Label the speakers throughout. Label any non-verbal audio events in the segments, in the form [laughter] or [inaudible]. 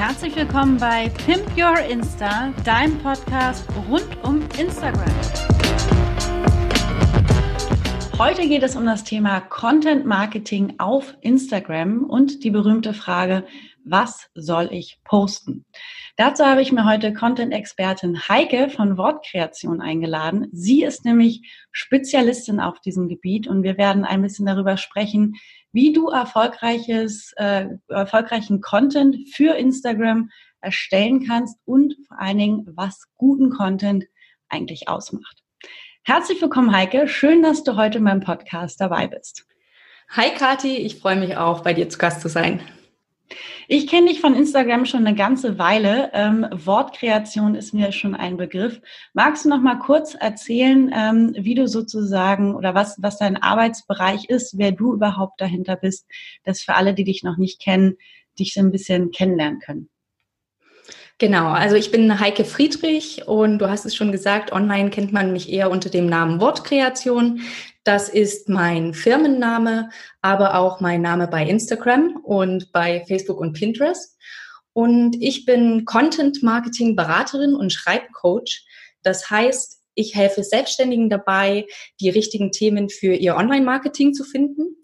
Speaker 1: Herzlich willkommen bei Pimp Your Insta, deinem Podcast rund um Instagram. Heute geht es um das Thema Content Marketing auf Instagram und die berühmte Frage, was soll ich posten? Dazu habe ich mir heute Content-Expertin Heike von Wortkreation eingeladen. Sie ist nämlich Spezialistin auf diesem Gebiet und wir werden ein bisschen darüber sprechen, wie du erfolgreiches, äh, erfolgreichen Content für Instagram erstellen kannst und vor allen Dingen, was guten Content eigentlich ausmacht. Herzlich willkommen, Heike. Schön, dass du heute in meinem Podcast dabei bist.
Speaker 2: Hi, Kathi. Ich freue mich auch, bei dir zu Gast zu sein.
Speaker 1: Ich kenne dich von Instagram schon eine ganze Weile. Ähm, Wortkreation ist mir schon ein Begriff. Magst du noch mal kurz erzählen, ähm, wie du sozusagen oder was, was dein Arbeitsbereich ist, wer du überhaupt dahinter bist, dass für alle, die dich noch nicht kennen, dich so ein bisschen kennenlernen können?
Speaker 2: Genau, also ich bin Heike Friedrich und du hast es schon gesagt, online kennt man mich eher unter dem Namen Wortkreation. Das ist mein Firmenname, aber auch mein Name bei Instagram und bei Facebook und Pinterest. Und ich bin Content Marketing Beraterin und Schreibcoach. Das heißt, ich helfe Selbstständigen dabei, die richtigen Themen für ihr Online-Marketing zu finden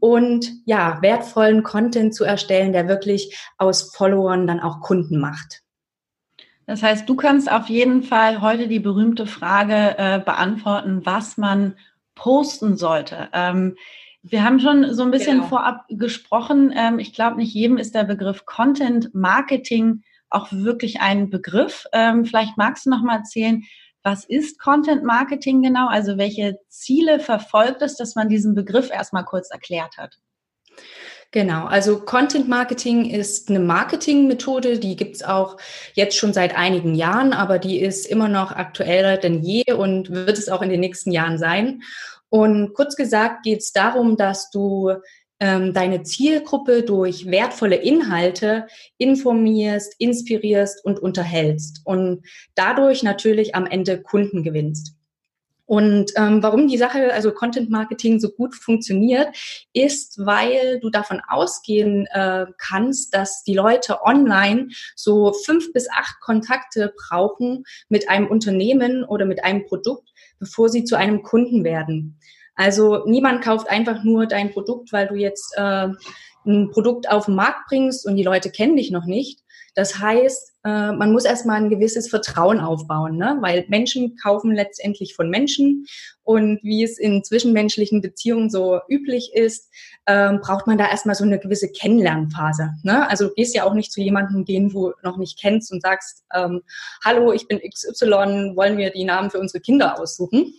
Speaker 2: und ja, wertvollen Content zu erstellen, der wirklich aus Followern dann auch Kunden macht.
Speaker 1: Das heißt, du kannst auf jeden Fall heute die berühmte Frage äh, beantworten, was man posten sollte. Ähm, wir haben schon so ein bisschen genau. vorab gesprochen. Ähm, ich glaube, nicht jedem ist der Begriff Content Marketing auch wirklich ein Begriff. Ähm, vielleicht magst du noch mal erzählen, was ist Content Marketing genau? Also welche Ziele verfolgt es, dass man diesen Begriff erstmal kurz erklärt hat?
Speaker 2: Genau, also Content Marketing ist eine Marketingmethode, die gibt's auch jetzt schon seit einigen Jahren, aber die ist immer noch aktueller denn je und wird es auch in den nächsten Jahren sein. Und kurz gesagt geht's darum, dass du ähm, deine Zielgruppe durch wertvolle Inhalte informierst, inspirierst und unterhältst und dadurch natürlich am Ende Kunden gewinnst. Und ähm, warum die Sache, also Content Marketing so gut funktioniert, ist, weil du davon ausgehen äh, kannst, dass die Leute online so fünf bis acht Kontakte brauchen mit einem Unternehmen oder mit einem Produkt, bevor sie zu einem Kunden werden. Also niemand kauft einfach nur dein Produkt, weil du jetzt äh, ein Produkt auf den Markt bringst und die Leute kennen dich noch nicht, das heißt, äh, man muss erstmal ein gewisses Vertrauen aufbauen, ne? weil Menschen kaufen letztendlich von Menschen und wie es in zwischenmenschlichen Beziehungen so üblich ist, ähm, braucht man da erstmal so eine gewisse Kennenlernphase. Ne? Also du gehst ja auch nicht zu jemandem wo du noch nicht kennst und sagst, ähm, hallo, ich bin XY, wollen wir die Namen für unsere Kinder aussuchen?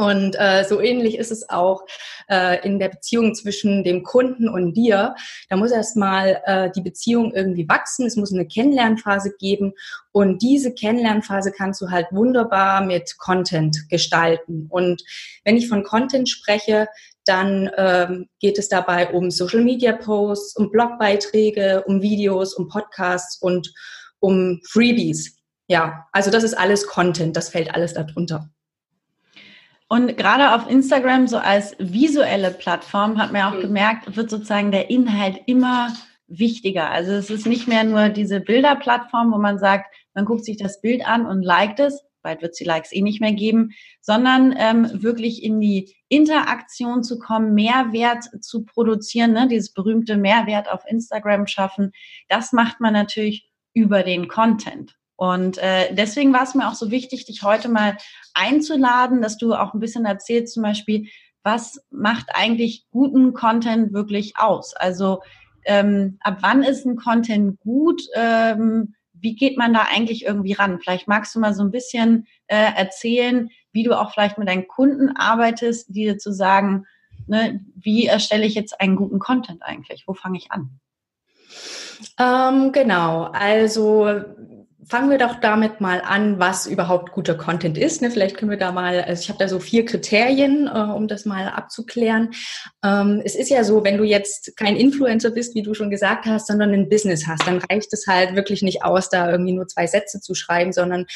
Speaker 2: Und äh, so ähnlich ist es auch äh, in der Beziehung zwischen dem Kunden und dir. Da muss erstmal äh, die Beziehung irgendwie wachsen. Es muss eine Kennenlernphase geben. Und diese Kennenlernphase kannst du halt wunderbar mit Content gestalten. Und wenn ich von Content spreche, dann ähm, geht es dabei um Social Media Posts, um Blogbeiträge, um Videos, um Podcasts und um Freebies. Ja, also das ist alles Content. Das fällt alles darunter.
Speaker 1: Und gerade auf Instagram, so als visuelle Plattform, hat man auch mhm. gemerkt, wird sozusagen der Inhalt immer wichtiger. Also es ist nicht mehr nur diese Bilderplattform, wo man sagt, man guckt sich das Bild an und liked es, bald wird es die Likes eh nicht mehr geben, sondern ähm, wirklich in die Interaktion zu kommen, Mehrwert zu produzieren, ne? dieses berühmte Mehrwert auf Instagram schaffen. Das macht man natürlich über den Content. Und äh, deswegen war es mir auch so wichtig, dich heute mal einzuladen, dass du auch ein bisschen erzählst, zum Beispiel, was macht eigentlich guten Content wirklich aus? Also ähm, ab wann ist ein Content gut? Ähm, wie geht man da eigentlich irgendwie ran? Vielleicht magst du mal so ein bisschen äh, erzählen, wie du auch vielleicht mit deinen Kunden arbeitest, die zu sagen, ne, wie erstelle ich jetzt einen guten Content eigentlich? Wo fange ich an?
Speaker 2: Ähm, genau, also fangen wir doch damit mal an, was überhaupt guter Content ist. Ne? Vielleicht können wir da mal, also ich habe da so vier Kriterien, äh, um das mal abzuklären. Ähm, es ist ja so, wenn du jetzt kein Influencer bist, wie du schon gesagt hast, sondern ein Business hast, dann reicht es halt wirklich nicht aus, da irgendwie nur zwei Sätze zu schreiben, sondern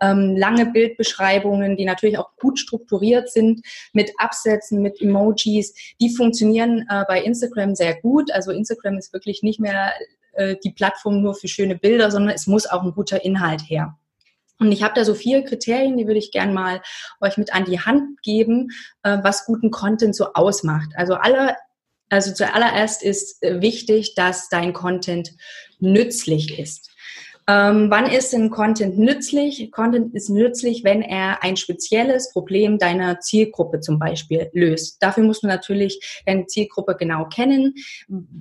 Speaker 2: ähm, lange Bildbeschreibungen, die natürlich auch gut strukturiert sind, mit Absätzen, mit Emojis, die funktionieren äh, bei Instagram sehr gut. Also Instagram ist wirklich nicht mehr äh, die Plattform nur für schöne Bilder, sondern es muss auch ein guter Inhalt her. Und ich habe da so vier Kriterien, die würde ich gerne mal euch mit an die Hand geben, äh, was guten Content so ausmacht. Also alle, also zuallererst ist äh, wichtig, dass dein Content nützlich ist. Ähm, wann ist ein Content nützlich? Content ist nützlich, wenn er ein spezielles Problem deiner Zielgruppe zum Beispiel löst. Dafür musst du natürlich deine Zielgruppe genau kennen.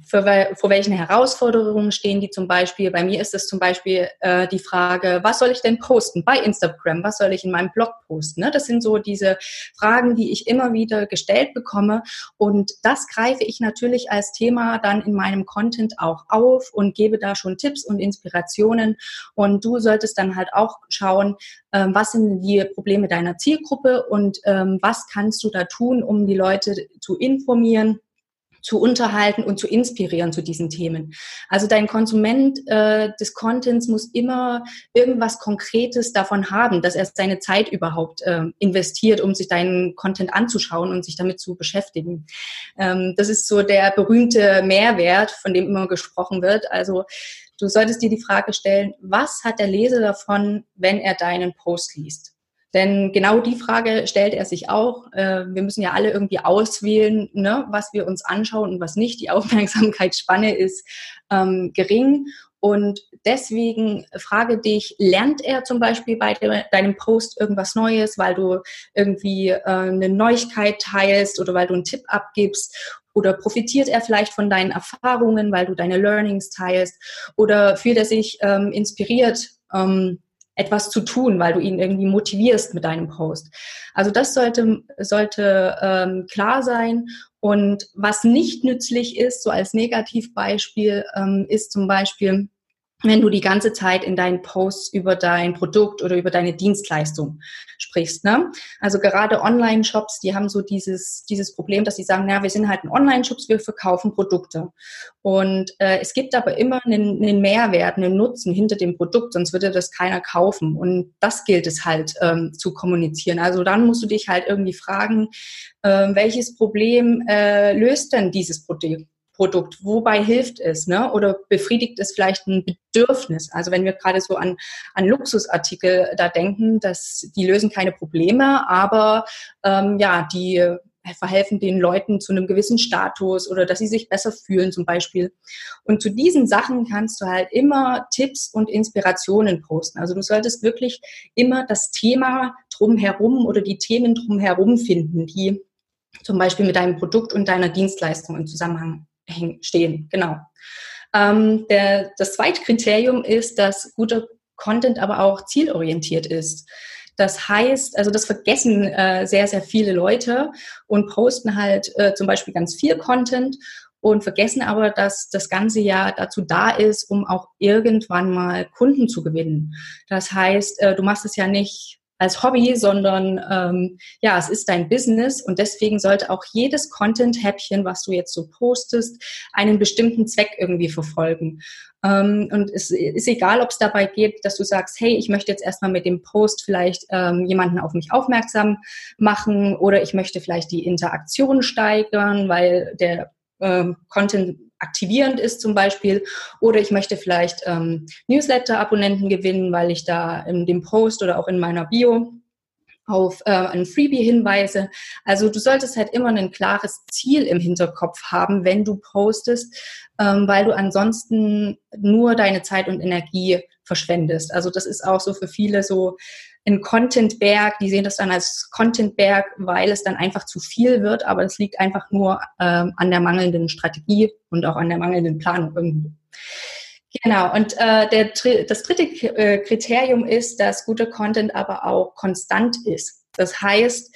Speaker 2: Für, vor welchen Herausforderungen stehen die zum Beispiel? Bei mir ist es zum Beispiel äh, die Frage, was soll ich denn posten bei Instagram? Was soll ich in meinem Blog posten? Ne? Das sind so diese Fragen, die ich immer wieder gestellt bekomme. Und das greife ich natürlich als Thema dann in meinem Content auch auf und gebe da schon Tipps und Inspirationen und du solltest dann halt auch schauen, ähm, was sind die Probleme deiner Zielgruppe und ähm, was kannst du da tun, um die Leute zu informieren zu unterhalten und zu inspirieren zu diesen Themen. Also dein Konsument äh, des Contents muss immer irgendwas Konkretes davon haben, dass er seine Zeit überhaupt äh, investiert, um sich deinen Content anzuschauen und sich damit zu beschäftigen. Ähm, das ist so der berühmte Mehrwert, von dem immer gesprochen wird. Also Du solltest dir die Frage stellen, was hat der Leser davon, wenn er deinen Post liest? Denn genau die Frage stellt er sich auch. Äh, wir müssen ja alle irgendwie auswählen, ne, was wir uns anschauen und was nicht. Die [laughs] Aufmerksamkeitsspanne ist ähm, gering. Und deswegen frage dich, lernt er zum Beispiel bei deinem Post irgendwas Neues, weil du irgendwie äh, eine Neuigkeit teilst oder weil du einen Tipp abgibst? Oder profitiert er vielleicht von deinen Erfahrungen, weil du deine Learnings teilst? Oder fühlt er sich ähm, inspiriert, ähm, etwas zu tun, weil du ihn irgendwie motivierst mit deinem Post? Also das sollte, sollte ähm, klar sein. Und was nicht nützlich ist, so als Negativbeispiel, ähm, ist zum Beispiel, wenn du die ganze Zeit in deinen Posts über dein Produkt oder über deine Dienstleistung sprichst. Ne? Also gerade Online-Shops, die haben so dieses, dieses Problem, dass sie sagen, na, wir sind halt ein Online-Shop, wir verkaufen Produkte. Und äh, es gibt aber immer einen, einen Mehrwert, einen Nutzen hinter dem Produkt, sonst würde das keiner kaufen. Und das gilt es halt ähm, zu kommunizieren. Also dann musst du dich halt irgendwie fragen, äh, welches Problem äh, löst denn dieses Produkt? Produkt? Wobei hilft es? Ne? Oder befriedigt es vielleicht ein Bedürfnis? Also wenn wir gerade so an, an Luxusartikel da denken, dass die lösen keine Probleme, aber ähm, ja, die verhelfen den Leuten zu einem gewissen Status oder dass sie sich besser fühlen zum Beispiel. Und zu diesen Sachen kannst du halt immer Tipps und Inspirationen posten. Also du solltest wirklich immer das Thema drumherum oder die Themen drumherum finden, die zum Beispiel mit deinem Produkt und deiner Dienstleistung im Zusammenhang stehen. Genau. Ähm, der, das zweite Kriterium ist, dass guter Content aber auch zielorientiert ist. Das heißt, also das vergessen äh, sehr, sehr viele Leute und posten halt äh, zum Beispiel ganz viel Content und vergessen aber, dass das Ganze ja dazu da ist, um auch irgendwann mal Kunden zu gewinnen. Das heißt, äh, du machst es ja nicht als Hobby, sondern ähm, ja, es ist dein Business und deswegen sollte auch jedes Content-Häppchen, was du jetzt so postest, einen bestimmten Zweck irgendwie verfolgen. Ähm, und es ist egal, ob es dabei geht, dass du sagst, hey, ich möchte jetzt erstmal mit dem Post vielleicht ähm, jemanden auf mich aufmerksam machen oder ich möchte vielleicht die Interaktion steigern, weil der ähm, Content aktivierend ist zum Beispiel. Oder ich möchte vielleicht ähm, Newsletter-Abonnenten gewinnen, weil ich da in dem Post oder auch in meiner Bio auf äh, ein Freebie hinweise. Also du solltest halt immer ein klares Ziel im Hinterkopf haben, wenn du postest, ähm, weil du ansonsten nur deine Zeit und Energie verschwendest. Also das ist auch so für viele so ein Contentberg. Die sehen das dann als Contentberg, weil es dann einfach zu viel wird. Aber es liegt einfach nur ähm, an der mangelnden Strategie und auch an der mangelnden Planung irgendwo. Genau, und äh, der, das dritte äh, Kriterium ist, dass guter Content aber auch konstant ist. Das heißt,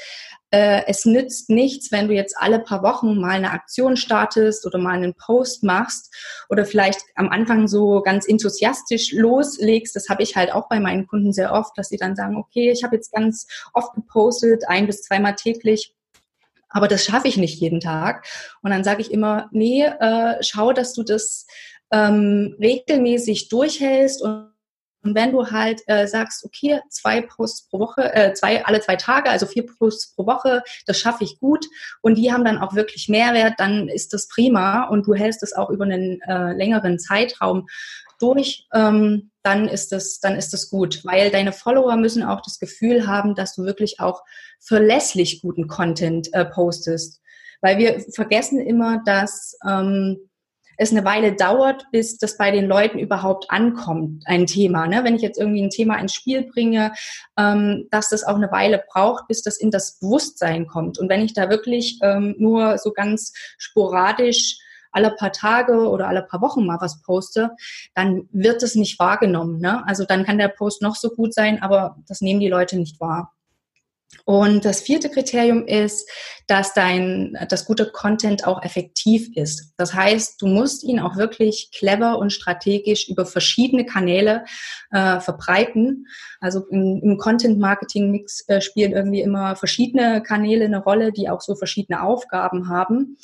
Speaker 2: äh, es nützt nichts, wenn du jetzt alle paar Wochen mal eine Aktion startest oder mal einen Post machst oder vielleicht am Anfang so ganz enthusiastisch loslegst. Das habe ich halt auch bei meinen Kunden sehr oft, dass sie dann sagen, okay, ich habe jetzt ganz oft gepostet, ein bis zweimal täglich. Aber das schaffe ich nicht jeden Tag. Und dann sage ich immer, nee, äh, schau, dass du das ähm, regelmäßig durchhältst und Und wenn du halt äh, sagst, okay, zwei Posts pro Woche, äh, zwei, alle zwei Tage, also vier Posts pro Woche, das schaffe ich gut und die haben dann auch wirklich Mehrwert, dann ist das prima und du hältst es auch über einen äh, längeren Zeitraum durch, ähm, dann ist das, dann ist das gut, weil deine Follower müssen auch das Gefühl haben, dass du wirklich auch verlässlich guten Content äh, postest. Weil wir vergessen immer, dass ähm, es eine Weile dauert, bis das bei den Leuten überhaupt ankommt, ein Thema. Ne? Wenn ich jetzt irgendwie ein Thema ins Spiel bringe, ähm, dass das auch eine Weile braucht, bis das in das Bewusstsein kommt. Und wenn ich da wirklich ähm, nur so ganz sporadisch alle paar Tage oder alle paar Wochen mal was poste, dann wird es nicht wahrgenommen. Ne? Also dann kann der Post noch so gut sein, aber das nehmen die Leute nicht wahr. Und das vierte Kriterium ist, dass dein, das gute Content auch effektiv ist. Das heißt, du musst ihn auch wirklich clever und strategisch über verschiedene Kanäle äh, verbreiten. Also im, im Content-Marketing-Mix äh, spielen irgendwie immer verschiedene Kanäle eine Rolle, die auch so verschiedene Aufgaben haben.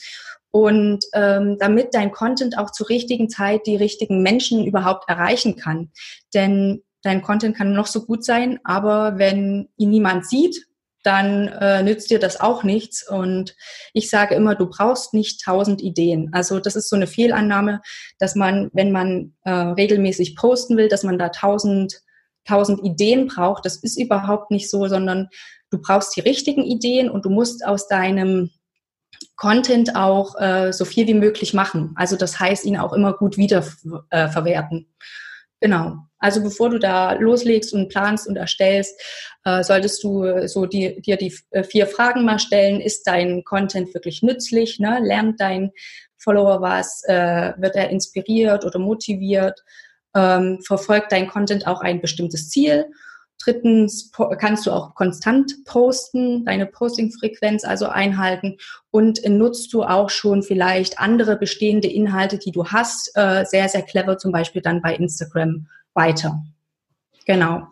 Speaker 2: Und ähm, damit dein Content auch zur richtigen Zeit die richtigen Menschen überhaupt erreichen kann. Denn dein Content kann noch so gut sein, aber wenn ihn niemand sieht, dann äh, nützt dir das auch nichts. Und ich sage immer, du brauchst nicht tausend Ideen. Also das ist so eine Fehlannahme, dass man, wenn man äh, regelmäßig posten will, dass man da tausend, tausend Ideen braucht. Das ist überhaupt nicht so, sondern du brauchst die richtigen Ideen und du musst aus deinem Content auch äh, so viel wie möglich machen. Also das heißt, ihn auch immer gut wiederverwerten. Äh, Genau. Also bevor du da loslegst und planst und erstellst, äh, solltest du so die, dir die äh, vier Fragen mal stellen. Ist dein Content wirklich nützlich? Ne? Lernt dein Follower was? Äh, wird er inspiriert oder motiviert? Ähm, verfolgt dein Content auch ein bestimmtes Ziel? Drittens kannst du auch konstant posten, deine Posting-Frequenz also einhalten und nutzt du auch schon vielleicht andere bestehende Inhalte, die du hast, äh, sehr, sehr clever, zum Beispiel dann bei Instagram weiter. Genau.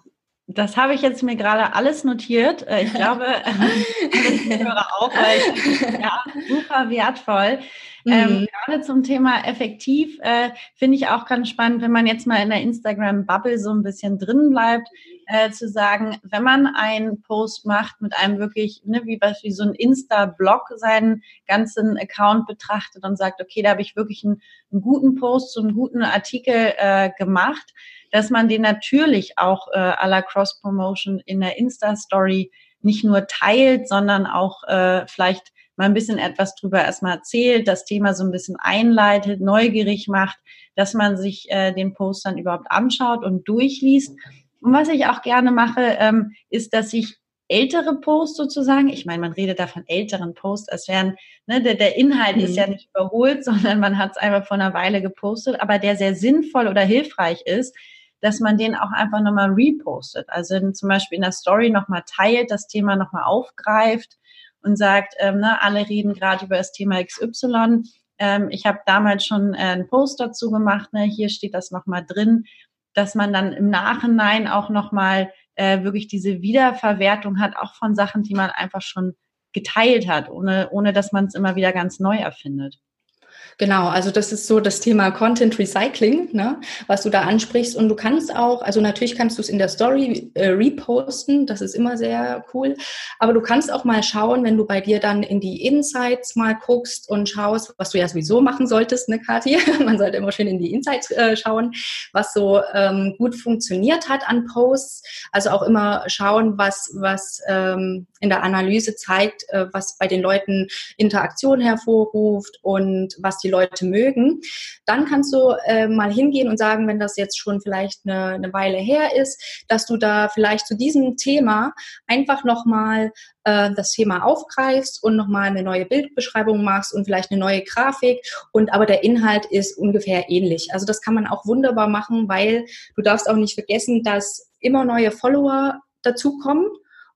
Speaker 1: Das habe ich jetzt mir gerade alles notiert. Äh, ich glaube, [laughs] ich höre auch, weil ich, ja, super wertvoll. Ähm, mhm. Ähm, gerade zum Thema effektiv äh, finde ich auch ganz spannend, wenn man jetzt mal in der Instagram-Bubble so ein bisschen drin bleibt, äh, zu sagen, wenn man einen Post macht mit einem wirklich, ne, wie, wie so ein Insta-Blog seinen ganzen Account betrachtet und sagt, okay, da habe ich wirklich einen, einen, guten Post, so einen guten Artikel äh, gemacht, dass man den natürlich auch äh, à la Cross-Promotion in der Insta-Story nicht nur teilt, sondern auch äh, vielleicht mal ein bisschen etwas drüber erstmal erzählt, das Thema so ein bisschen einleitet, neugierig macht, dass man sich äh, den Post dann überhaupt anschaut und durchliest. Und was ich auch gerne mache, ähm, ist, dass ich ältere Posts sozusagen, ich meine, man redet da von älteren Posts, als wären, ne, der, der Inhalt mhm. ist ja nicht überholt, [laughs] sondern man hat es einfach vor einer Weile gepostet, aber der sehr sinnvoll oder hilfreich ist, dass man den auch einfach nochmal repostet. Also zum Beispiel in der Story nochmal teilt, das Thema nochmal aufgreift und sagt, ähm, ne, alle reden gerade über das Thema XY. Ähm, ich habe damals schon äh, einen Post dazu gemacht, ne, hier steht das nochmal drin dass man dann im Nachhinein auch nochmal äh, wirklich diese Wiederverwertung hat, auch von Sachen, die man einfach schon geteilt hat, ohne, ohne dass man es immer wieder ganz neu erfindet.
Speaker 2: Genau, also das ist so das Thema Content Recycling, ne, was du da ansprichst. Und du kannst auch, also natürlich kannst du es in der Story äh, reposten, das ist immer sehr cool. Aber du kannst auch mal schauen, wenn du bei dir dann in die Insights mal guckst und schaust, was du ja sowieso machen solltest, ne, Kathi? [laughs] Man sollte immer schön in die Insights äh, schauen, was so ähm, gut funktioniert hat an Posts. Also auch immer schauen, was, was ähm, in der Analyse zeigt, äh, was bei den Leuten Interaktion hervorruft und was die Leute mögen. Dann kannst du äh, mal hingehen und sagen, wenn das jetzt schon vielleicht eine, eine Weile her ist, dass du da vielleicht zu diesem Thema einfach nochmal äh, das Thema aufgreifst und nochmal eine neue Bildbeschreibung machst und vielleicht eine neue Grafik und aber der Inhalt ist ungefähr ähnlich. Also das kann man auch wunderbar machen, weil du darfst auch nicht vergessen, dass immer neue Follower dazukommen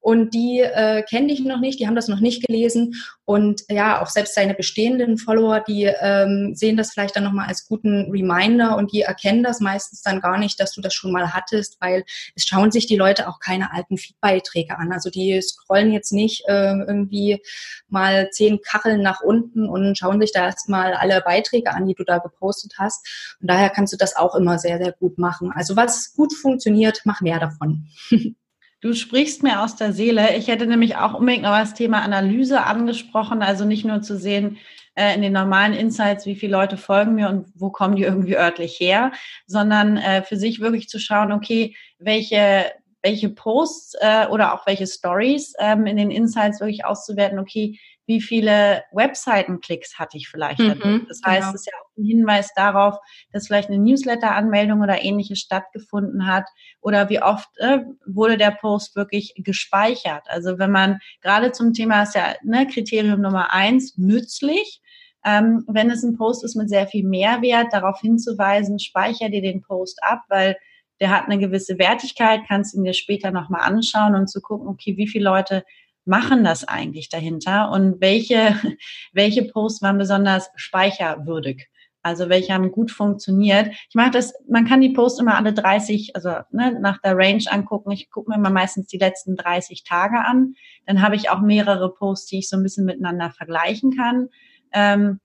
Speaker 2: und die äh, kennen dich noch nicht, die haben das noch nicht gelesen und ja, auch selbst deine bestehenden Follower, die ähm, sehen das vielleicht dann nochmal als guten Reminder und die erkennen das meistens dann gar nicht, dass du das schon mal hattest, weil es schauen sich die Leute auch keine alten Feedbeiträge an. Also die scrollen jetzt nicht äh, irgendwie mal zehn Kacheln nach unten und schauen sich da erstmal alle Beiträge an, die du da gepostet hast. Und daher kannst du das auch immer sehr, sehr gut machen. Also was gut funktioniert, mach mehr davon. [laughs]
Speaker 1: Du sprichst mir aus der Seele. Ich hätte nämlich auch unbedingt noch das Thema Analyse angesprochen, also nicht nur zu sehen, äh, in den normalen Insights, wie viele Leute folgen mir und wo kommen die irgendwie örtlich her, sondern äh, für sich wirklich zu schauen, okay, welche welche Posts äh, oder auch welche Stories ähm, in den Insights wirklich auszuwerten, okay, wie viele Webseitenklicks hatte ich vielleicht. Mhm, das heißt, genau. es ist ja auch ein Hinweis darauf, dass vielleicht eine Newsletter-Anmeldung oder ähnliches stattgefunden hat oder wie oft äh, wurde der Post wirklich gespeichert. Also wenn man gerade zum Thema ist ja ne, Kriterium Nummer eins, nützlich. Ähm, wenn es ein Post ist mit sehr viel Mehrwert, darauf hinzuweisen, speicher dir den Post ab, weil der hat eine gewisse Wertigkeit, kannst ihn dir später nochmal anschauen und zu gucken, okay, wie viele Leute machen das eigentlich dahinter und welche, [laughs] welche Posts waren besonders speicherwürdig? Also welche haben gut funktioniert. Ich mache das, man kann die Posts immer alle 30, also ne, nach der Range angucken. Ich gucke mir immer meistens die letzten 30 Tage an. Dann habe ich auch mehrere Posts, die ich so ein bisschen miteinander vergleichen kann. Ähm,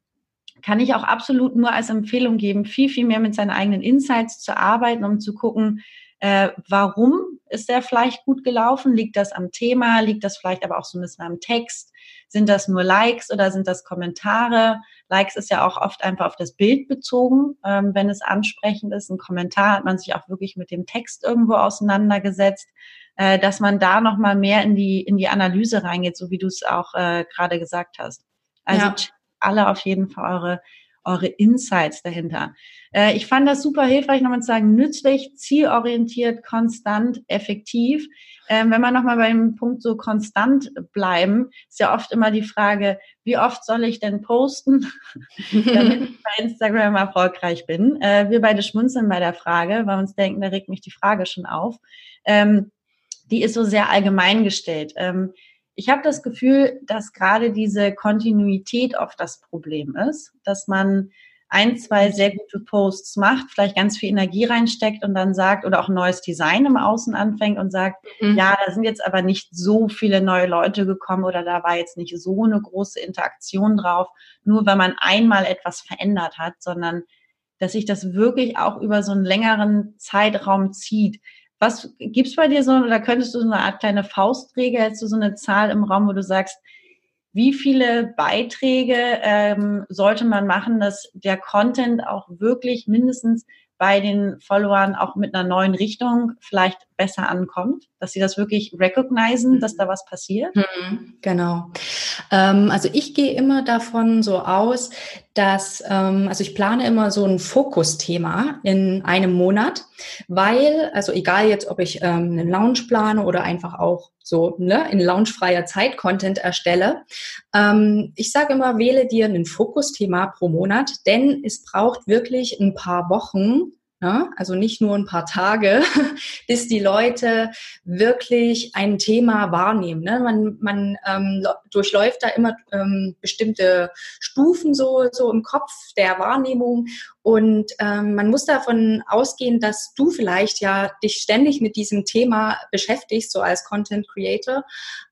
Speaker 1: kann ich auch absolut nur als Empfehlung geben, viel, viel mehr mit seinen eigenen Insights zu arbeiten, um zu gucken, äh, warum ist der vielleicht gut gelaufen? Liegt das am Thema? Liegt das vielleicht aber auch so ein bisschen am Text? Sind das nur Likes oder sind das Kommentare? Likes ist ja auch oft einfach auf das Bild bezogen, ähm, wenn es ansprechend ist. Ein Kommentar hat man sich auch wirklich mit dem Text irgendwo auseinandergesetzt, äh, dass man da noch mal mehr in die in die Analyse reingeht, so wie du es auch äh, gerade gesagt hast. Also ja. alle auf jeden Fall eure eure Insights dahinter. Äh, ich fand das super hilfreich, nochmal zu sagen, nützlich, zielorientiert, konstant, effektiv. Ähm, wenn wir nochmal beim Punkt so konstant bleiben, ist ja oft immer die Frage, wie oft soll ich denn posten, [laughs] damit ich bei Instagram erfolgreich bin? Äh, wir beide schmunzeln bei der Frage, weil wir uns denken, da regt mich die Frage schon auf. Ähm, die ist so sehr allgemein gestellt. Ähm, ich habe das Gefühl, dass gerade diese Kontinuität oft das Problem ist, dass man ein, zwei sehr gute Posts macht, vielleicht ganz viel Energie reinsteckt und dann sagt, oder auch ein neues Design im Außen anfängt und sagt, mhm. ja, da sind jetzt aber nicht so viele neue Leute gekommen oder da war jetzt nicht so eine große Interaktion drauf, nur wenn man einmal etwas verändert hat, sondern dass sich das wirklich auch über so einen längeren Zeitraum zieht. Was gibt's bei dir so, oder könntest du so eine Art kleine Faustregel, hättest du so eine Zahl im Raum, wo du sagst, wie viele Beiträge ähm, sollte man machen, dass der Content auch wirklich mindestens bei den Followern auch mit einer neuen Richtung vielleicht besser ankommt, dass sie das wirklich recognizen, dass da was passiert?
Speaker 2: Mhm, genau. Ähm, also ich gehe immer davon so aus, dass, ähm, also ich plane immer so ein Fokusthema in einem Monat, weil, also egal jetzt, ob ich ähm, einen Lounge plane oder einfach auch so ne, in loungefreier Zeit Content erstelle, ähm, ich sage immer, wähle dir ein Fokusthema pro Monat, denn es braucht wirklich ein paar Wochen, ja, also nicht nur ein paar Tage, [laughs] bis die Leute wirklich ein Thema wahrnehmen. Ne? Man, man ähm, durchläuft da immer ähm, bestimmte Stufen so, so im Kopf der Wahrnehmung und ähm, man muss davon ausgehen, dass du vielleicht ja dich ständig mit diesem Thema beschäftigst, so als Content Creator,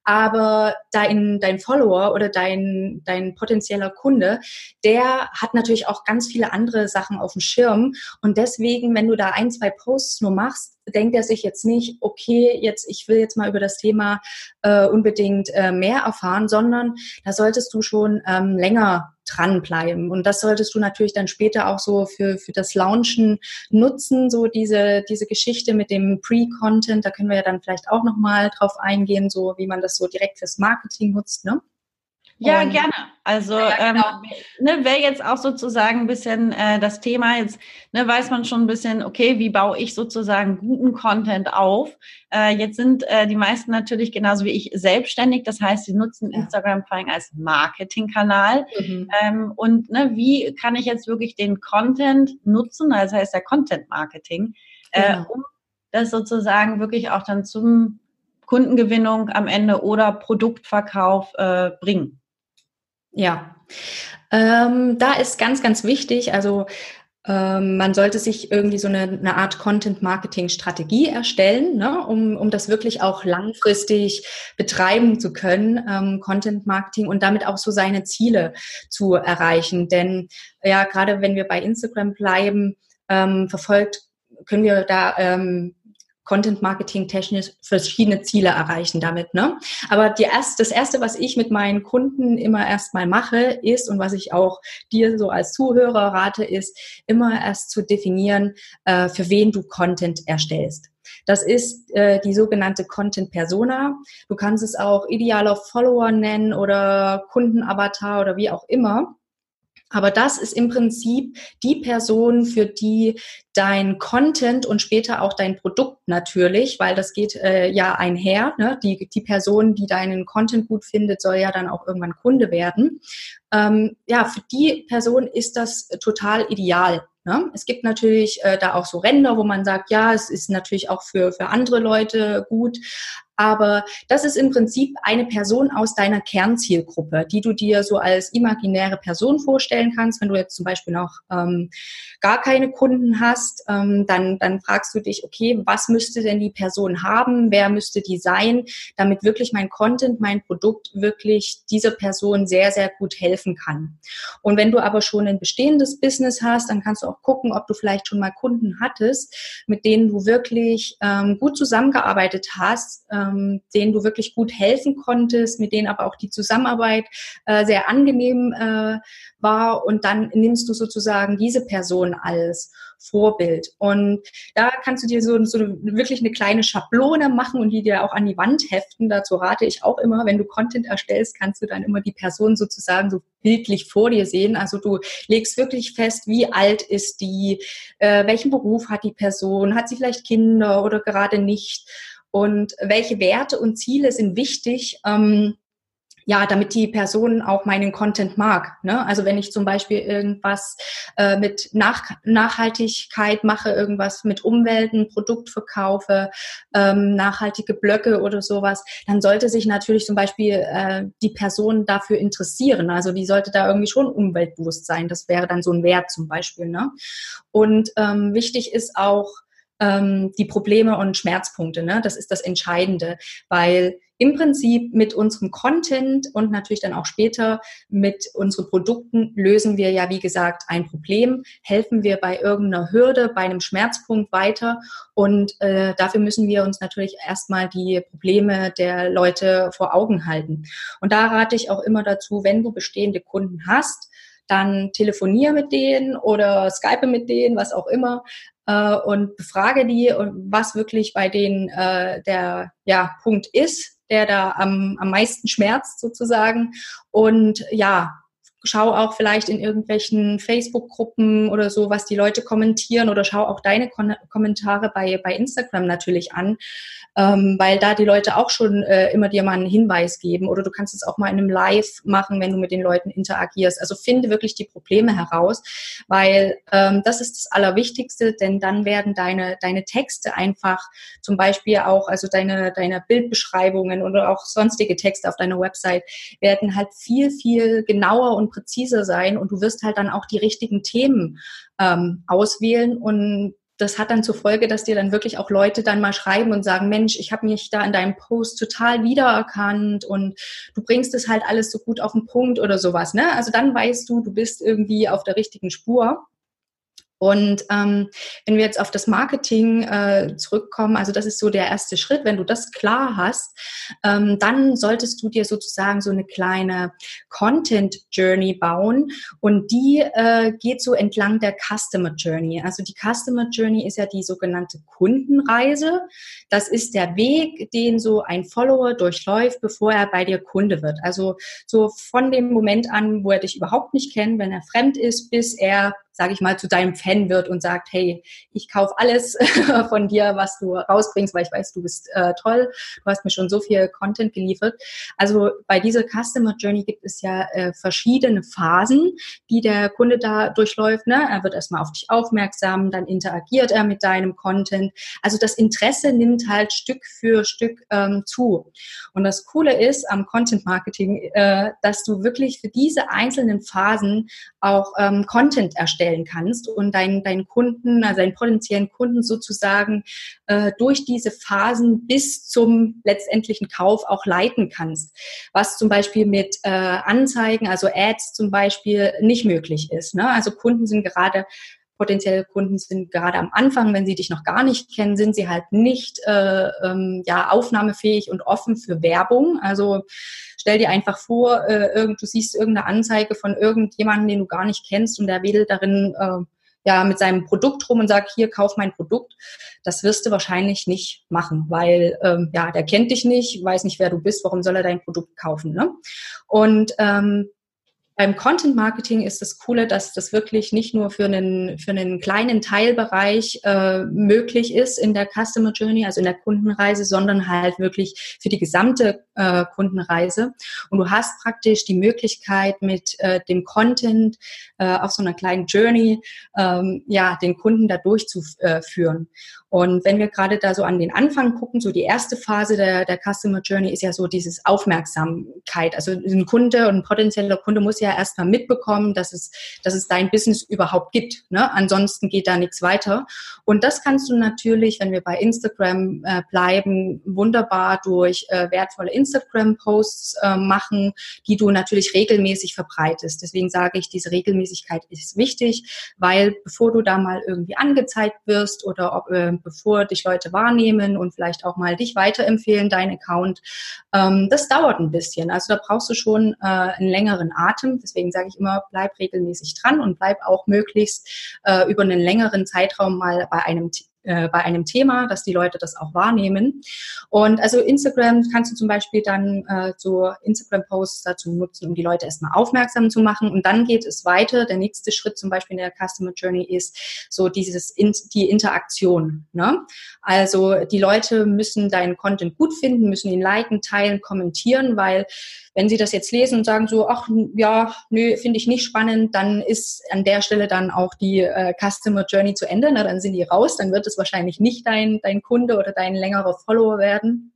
Speaker 2: aber dein, dein Follower oder dein, dein potenzieller Kunde, der hat natürlich auch ganz viele andere Sachen auf dem Schirm. Und deswegen, wenn du da ein, zwei Posts nur machst, denkt er sich jetzt nicht, okay, jetzt ich will jetzt mal über das Thema äh, unbedingt äh, mehr erfahren, sondern da solltest du schon ähm, länger dranbleiben. Und das solltest du natürlich dann später auch so für, für das Launchen nutzen, so diese, diese Geschichte mit dem Pre-Content. Da können wir ja dann vielleicht auch nochmal drauf eingehen, so wie man das so direkt fürs Marketing nutzt, ne?
Speaker 1: Ja, und, gerne. Also ja, ähm, genau. ähm, ne, wäre jetzt auch sozusagen ein bisschen äh, das Thema, jetzt ne, weiß man schon ein bisschen, okay, wie baue ich sozusagen guten Content auf. Äh, jetzt sind äh, die meisten natürlich genauso wie ich selbstständig, das heißt, sie nutzen ja. Instagram vor allem als Marketingkanal. Mhm. Ähm, und ne, wie kann ich jetzt wirklich den Content nutzen, also heißt ja Content Marketing, äh, genau. um das sozusagen wirklich auch dann zum Kundengewinnung am Ende oder Produktverkauf äh, bringen?
Speaker 2: Ja, ähm, da ist ganz, ganz wichtig, also ähm, man sollte sich irgendwie so eine, eine Art Content-Marketing-Strategie erstellen, ne, um, um das wirklich auch langfristig betreiben zu können, ähm, Content-Marketing und damit auch so seine Ziele zu erreichen. Denn ja, gerade wenn wir bei Instagram bleiben, ähm, verfolgt, können wir da ähm, Content Marketing technisch verschiedene Ziele erreichen damit. Ne? Aber die erst, das erste, was ich mit meinen Kunden immer erstmal mache, ist und was ich auch dir so als Zuhörer rate, ist immer erst zu definieren, äh, für wen du Content erstellst. Das ist äh, die sogenannte Content Persona. Du kannst es auch idealer Follower nennen oder Kundenavatar oder wie auch immer. Aber das ist im Prinzip die Person, für die dein Content und später auch dein Produkt natürlich, weil das geht äh, ja einher. Ne? Die, die Person, die deinen Content gut findet, soll ja dann auch irgendwann Kunde werden. Ähm, ja, für die Person ist das total ideal. Ne? Es gibt natürlich äh, da auch so Ränder, wo man sagt, ja, es ist natürlich auch für, für andere Leute gut. Aber das ist im Prinzip eine Person aus deiner Kernzielgruppe, die du dir so als imaginäre Person vorstellen kannst. Wenn du jetzt zum Beispiel noch ähm, gar keine Kunden hast, ähm, dann, dann fragst du dich, okay, was müsste denn die Person haben? Wer müsste die sein, damit wirklich mein Content, mein Produkt wirklich dieser Person sehr, sehr gut helfen kann? Und wenn du aber schon ein bestehendes Business hast, dann kannst du auch gucken, ob du vielleicht schon mal Kunden hattest, mit denen du wirklich ähm, gut zusammengearbeitet hast, ähm, denen du wirklich gut helfen konntest, mit denen aber auch die Zusammenarbeit äh, sehr angenehm äh, war. Und dann nimmst du sozusagen diese Person als Vorbild. Und da kannst du dir so, so wirklich eine kleine Schablone machen und die dir auch an die Wand heften. Dazu rate ich auch immer, wenn du Content erstellst, kannst du dann immer die Person sozusagen so bildlich vor dir sehen. Also du legst wirklich fest, wie alt ist die, äh, welchen Beruf hat die Person, hat sie vielleicht Kinder oder gerade nicht und welche Werte und Ziele sind wichtig, ähm, ja, damit die Person auch meinen Content mag. Ne? Also wenn ich zum Beispiel irgendwas äh, mit Nach Nachhaltigkeit mache, irgendwas mit Umwelten, Produkt verkaufe, ähm, nachhaltige Blöcke oder sowas, dann sollte sich natürlich zum Beispiel äh, die Person dafür interessieren. Also die sollte da irgendwie schon umweltbewusst sein. Das wäre dann so ein Wert zum Beispiel. Ne? Und ähm, wichtig ist auch, ähm, die Probleme und Schmerzpunkte. Ne? Das ist das Entscheidende, weil im Prinzip mit unserem Content und natürlich dann auch später mit unseren Produkten lösen wir ja, wie gesagt, ein Problem, helfen wir bei irgendeiner Hürde, bei einem Schmerzpunkt weiter und äh, dafür müssen wir uns natürlich erstmal die Probleme der Leute vor Augen halten. Und da rate ich auch immer dazu, wenn du bestehende Kunden hast, dann telefoniere mit denen oder Skype mit denen, was auch immer, äh, und befrage die, was wirklich bei denen äh, der ja, Punkt ist, der da am, am meisten schmerzt sozusagen. Und ja, schau auch vielleicht in irgendwelchen Facebook-Gruppen oder so, was die Leute kommentieren oder schau auch deine Kon Kommentare bei, bei Instagram natürlich an ähm, weil da die Leute auch schon äh, immer dir mal einen Hinweis geben oder du kannst es auch mal in einem Live machen, wenn du mit den Leuten interagierst. Also finde wirklich die Probleme heraus, weil ähm, das ist das Allerwichtigste, denn dann werden deine, deine Texte einfach zum Beispiel auch, also deine, deine Bildbeschreibungen oder auch sonstige Texte auf deiner Website werden halt viel, viel genauer und präziser sein und du wirst halt dann auch die richtigen Themen ähm, auswählen und das hat dann zur Folge, dass dir dann wirklich auch Leute dann mal schreiben und sagen, Mensch, ich habe mich da in deinem Post total wiedererkannt und du bringst es halt alles so gut auf den Punkt oder sowas. Ne? Also dann weißt du, du bist irgendwie auf der richtigen Spur. Und ähm, wenn wir jetzt auf das Marketing äh, zurückkommen, also das ist so der erste Schritt, wenn du das klar hast, ähm, dann solltest du dir sozusagen so eine kleine Content Journey bauen und die äh, geht so entlang der Customer Journey. Also die Customer Journey ist ja die sogenannte Kundenreise. Das ist der Weg, den so ein Follower durchläuft, bevor er bei dir Kunde wird. Also so von dem Moment an, wo er dich überhaupt nicht kennt, wenn er fremd ist, bis er sage ich mal, zu deinem Fan wird und sagt, hey, ich kaufe alles [laughs] von dir, was du rausbringst, weil ich weiß, du bist äh, toll, du hast mir schon so viel Content geliefert. Also bei dieser Customer Journey gibt es ja äh, verschiedene Phasen, die der Kunde da durchläuft. Ne? Er wird erstmal auf dich aufmerksam, dann interagiert er mit deinem Content. Also das Interesse nimmt halt Stück für Stück ähm, zu. Und das Coole ist am Content Marketing, äh, dass du wirklich für diese einzelnen Phasen auch ähm, Content erstellen kannst und deinen, deinen Kunden, also deinen potenziellen Kunden sozusagen äh, durch diese Phasen bis zum letztendlichen Kauf auch leiten kannst. Was zum Beispiel mit äh, Anzeigen, also Ads zum Beispiel, nicht möglich ist. Ne? Also Kunden sind gerade potenzielle Kunden sind gerade am Anfang, wenn sie dich noch gar nicht kennen, sind sie halt nicht äh, ähm, ja aufnahmefähig und offen für Werbung. Also stell dir einfach vor, äh, du siehst irgendeine Anzeige von irgendjemandem, den du gar nicht kennst und der wedelt darin äh, ja mit seinem Produkt rum und sagt, hier, kauf mein Produkt. Das wirst du wahrscheinlich nicht machen, weil ähm, ja, der kennt dich nicht, weiß nicht, wer du bist, warum soll er dein Produkt kaufen? Ne? Und ähm, beim Content Marketing ist das Coole, dass das wirklich nicht nur für einen, für einen kleinen Teilbereich äh, möglich ist in der Customer Journey, also in der Kundenreise, sondern halt wirklich für die gesamte äh, Kundenreise. Und du hast praktisch die Möglichkeit, mit äh, dem Content äh, auf so einer kleinen Journey ähm, ja, den Kunden da durchzuführen. Und wenn wir gerade da so an den Anfang gucken, so die erste Phase der, der Customer Journey ist ja so dieses Aufmerksamkeit. Also ein Kunde und ein potenzieller Kunde muss ja erstmal mitbekommen, dass es, dass es dein Business überhaupt gibt. Ne? Ansonsten geht da nichts weiter. Und das kannst du natürlich, wenn wir bei Instagram äh, bleiben, wunderbar durch äh, wertvolle Instagram-Posts äh, machen, die du natürlich regelmäßig verbreitest. Deswegen sage ich, diese Regelmäßigkeit ist wichtig, weil bevor du da mal irgendwie angezeigt wirst oder ob, äh, bevor dich Leute wahrnehmen und vielleicht auch mal dich weiterempfehlen, dein Account. Ähm, das dauert ein bisschen. Also da brauchst du schon äh, einen längeren Atem. Deswegen sage ich immer, bleib regelmäßig dran und bleib auch möglichst äh, über einen längeren Zeitraum mal bei einem äh, bei einem Thema, dass die Leute das auch wahrnehmen. Und also Instagram kannst du zum Beispiel dann äh, so Instagram-Posts dazu nutzen, um die Leute erstmal aufmerksam zu machen. Und dann geht es weiter. Der nächste Schritt zum Beispiel in der Customer Journey ist so dieses die Interaktion. Ne? Also die Leute müssen deinen Content gut finden, müssen ihn liken, teilen, kommentieren, weil wenn Sie das jetzt lesen und sagen so, ach ja, nö, finde ich nicht spannend, dann ist an der Stelle dann auch die äh, Customer Journey zu Ende. Na, dann sind die raus, dann wird es wahrscheinlich nicht dein, dein Kunde oder dein längerer Follower werden.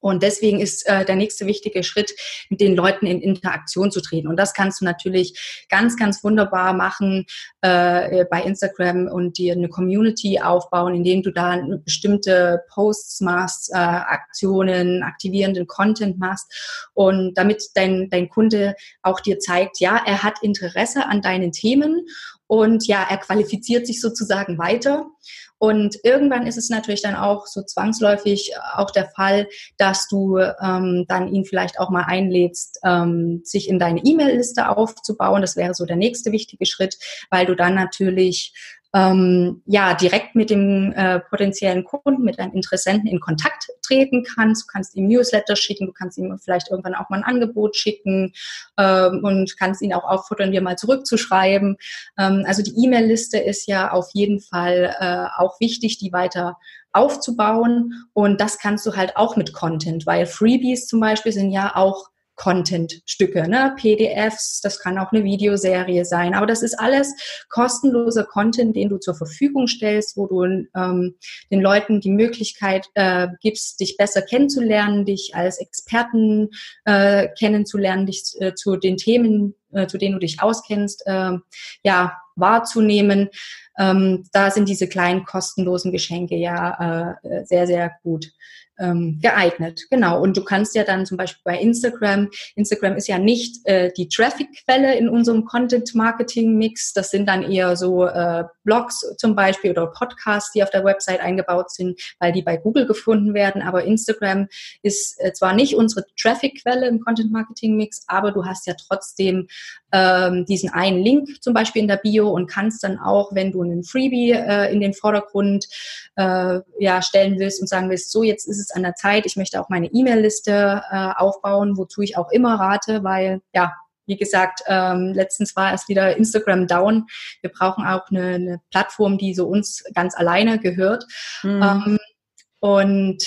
Speaker 2: Und deswegen ist äh, der nächste wichtige Schritt, mit den Leuten in Interaktion zu treten. Und das kannst du natürlich ganz, ganz wunderbar machen äh, bei Instagram und dir eine Community aufbauen, indem du da bestimmte Posts machst, äh, Aktionen, aktivierenden Content machst und damit dein, dein Kunde auch dir zeigt, ja, er hat Interesse an deinen Themen und ja, er qualifiziert sich sozusagen weiter. Und irgendwann ist es natürlich dann auch so zwangsläufig äh, auch der Fall, dass du ähm, dann ihn vielleicht auch mal einlädst, ähm, sich in deine E-Mail-Liste aufzubauen. Das wäre so der nächste wichtige Schritt, weil du dann natürlich ähm, ja direkt mit dem äh, potenziellen Kunden, mit deinem Interessenten in Kontakt treten kannst. Du kannst ihm Newsletter schicken, du kannst ihm vielleicht irgendwann auch mal ein Angebot schicken ähm, und kannst ihn auch auffordern, dir mal zurückzuschreiben. Ähm, also die E-Mail-Liste ist ja auf jeden Fall äh, auch wichtig, die weiter aufzubauen. Und das kannst du halt auch mit Content, weil Freebies zum Beispiel sind ja auch Content-Stücke, ne? PDFs, das kann auch eine Videoserie sein, aber das ist alles kostenloser Content, den du zur Verfügung stellst, wo du ähm, den Leuten die Möglichkeit äh, gibst, dich besser kennenzulernen, dich als Experten äh, kennenzulernen, dich äh, zu den Themen, äh, zu denen du dich auskennst, äh, ja, wahrzunehmen. Ähm, da sind diese kleinen kostenlosen Geschenke ja äh, sehr, sehr gut ähm, geeignet. Genau. Und du kannst ja dann zum Beispiel bei Instagram, Instagram ist ja nicht äh, die Traffic-Quelle in unserem Content-Marketing-Mix. Das sind dann eher so äh, Blogs zum Beispiel oder Podcasts, die auf der Website eingebaut sind, weil die bei Google gefunden werden. Aber Instagram ist äh, zwar nicht unsere Traffic-Quelle im Content-Marketing-Mix, aber du hast ja trotzdem ähm, diesen einen Link zum Beispiel in der Bio und kannst dann auch, wenn du einen Freebie äh, in den Vordergrund äh, ja, stellen willst und sagen willst, so jetzt ist es an der Zeit, ich möchte auch meine E-Mail-Liste äh, aufbauen, wozu ich auch immer rate, weil ja, wie gesagt, ähm, letztens war erst wieder Instagram down. Wir brauchen auch eine, eine Plattform, die so uns ganz alleine gehört. Mhm. Ähm, und